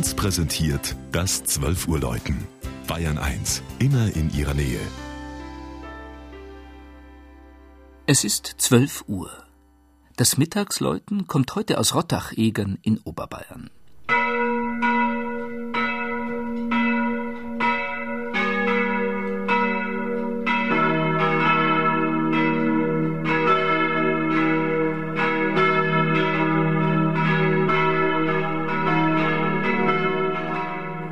1 präsentiert das 12 Uhr Läuten. Bayern 1, immer in ihrer Nähe. Es ist 12 Uhr. Das Mittagsläuten kommt heute aus Rottach-Egern in Oberbayern.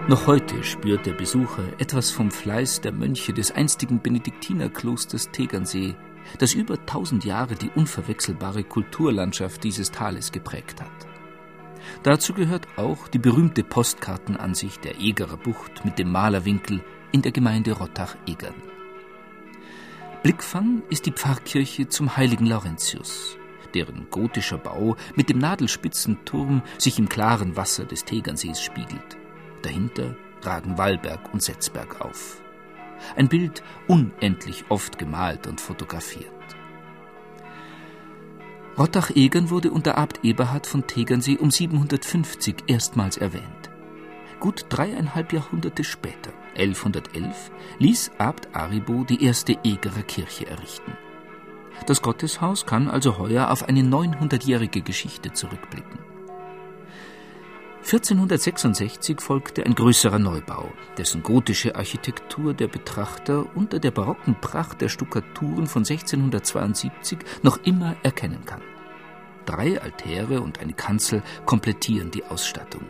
Noch heute spürt der Besucher etwas vom Fleiß der Mönche des einstigen Benediktinerklosters Tegernsee, das über tausend Jahre die unverwechselbare Kulturlandschaft dieses Tales geprägt hat. Dazu gehört auch die berühmte Postkartenansicht der Egerer Bucht mit dem Malerwinkel in der Gemeinde Rottach-Egern. Blickfang ist die Pfarrkirche zum heiligen Laurentius, deren gotischer Bau mit dem Nadelspitzenturm sich im klaren Wasser des Tegernsees spiegelt. Dahinter ragen Wallberg und Setzberg auf. Ein Bild unendlich oft gemalt und fotografiert. Rottach-Egern wurde unter Abt Eberhard von Tegernsee um 750 erstmals erwähnt. Gut dreieinhalb Jahrhunderte später, 1111, ließ Abt Aribo die erste Egerer Kirche errichten. Das Gotteshaus kann also heuer auf eine 900-jährige Geschichte zurückblicken. 1466 folgte ein größerer Neubau, dessen gotische Architektur der Betrachter unter der barocken Pracht der Stuckaturen von 1672 noch immer erkennen kann. Drei Altäre und eine Kanzel komplettieren die Ausstattung.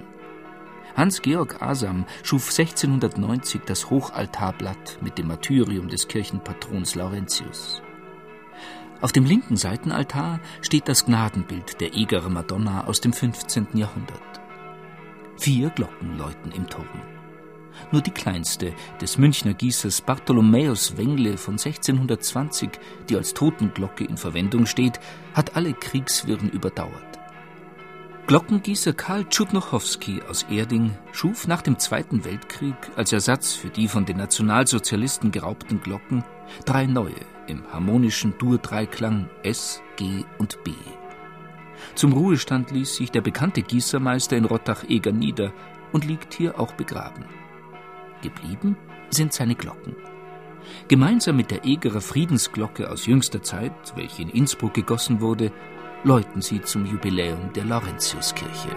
Hans-Georg Asam schuf 1690 das Hochaltarblatt mit dem Martyrium des Kirchenpatrons Laurentius. Auf dem linken Seitenaltar steht das Gnadenbild der Egerer Madonna aus dem 15. Jahrhundert. Vier Glocken läuten im Turm. Nur die kleinste des Münchner Gießers Bartholomäus Wengle von 1620, die als Totenglocke in Verwendung steht, hat alle Kriegswirren überdauert. Glockengießer Karl Tschudnochowski aus Erding schuf nach dem Zweiten Weltkrieg als Ersatz für die von den Nationalsozialisten geraubten Glocken drei neue im harmonischen Dur-Dreiklang S, G und B. Zum Ruhestand ließ sich der bekannte Gießermeister in Rottach-Eger nieder und liegt hier auch begraben. Geblieben sind seine Glocken. Gemeinsam mit der Egerer Friedensglocke aus jüngster Zeit, welche in Innsbruck gegossen wurde, läuten sie zum Jubiläum der Laurentiuskirche.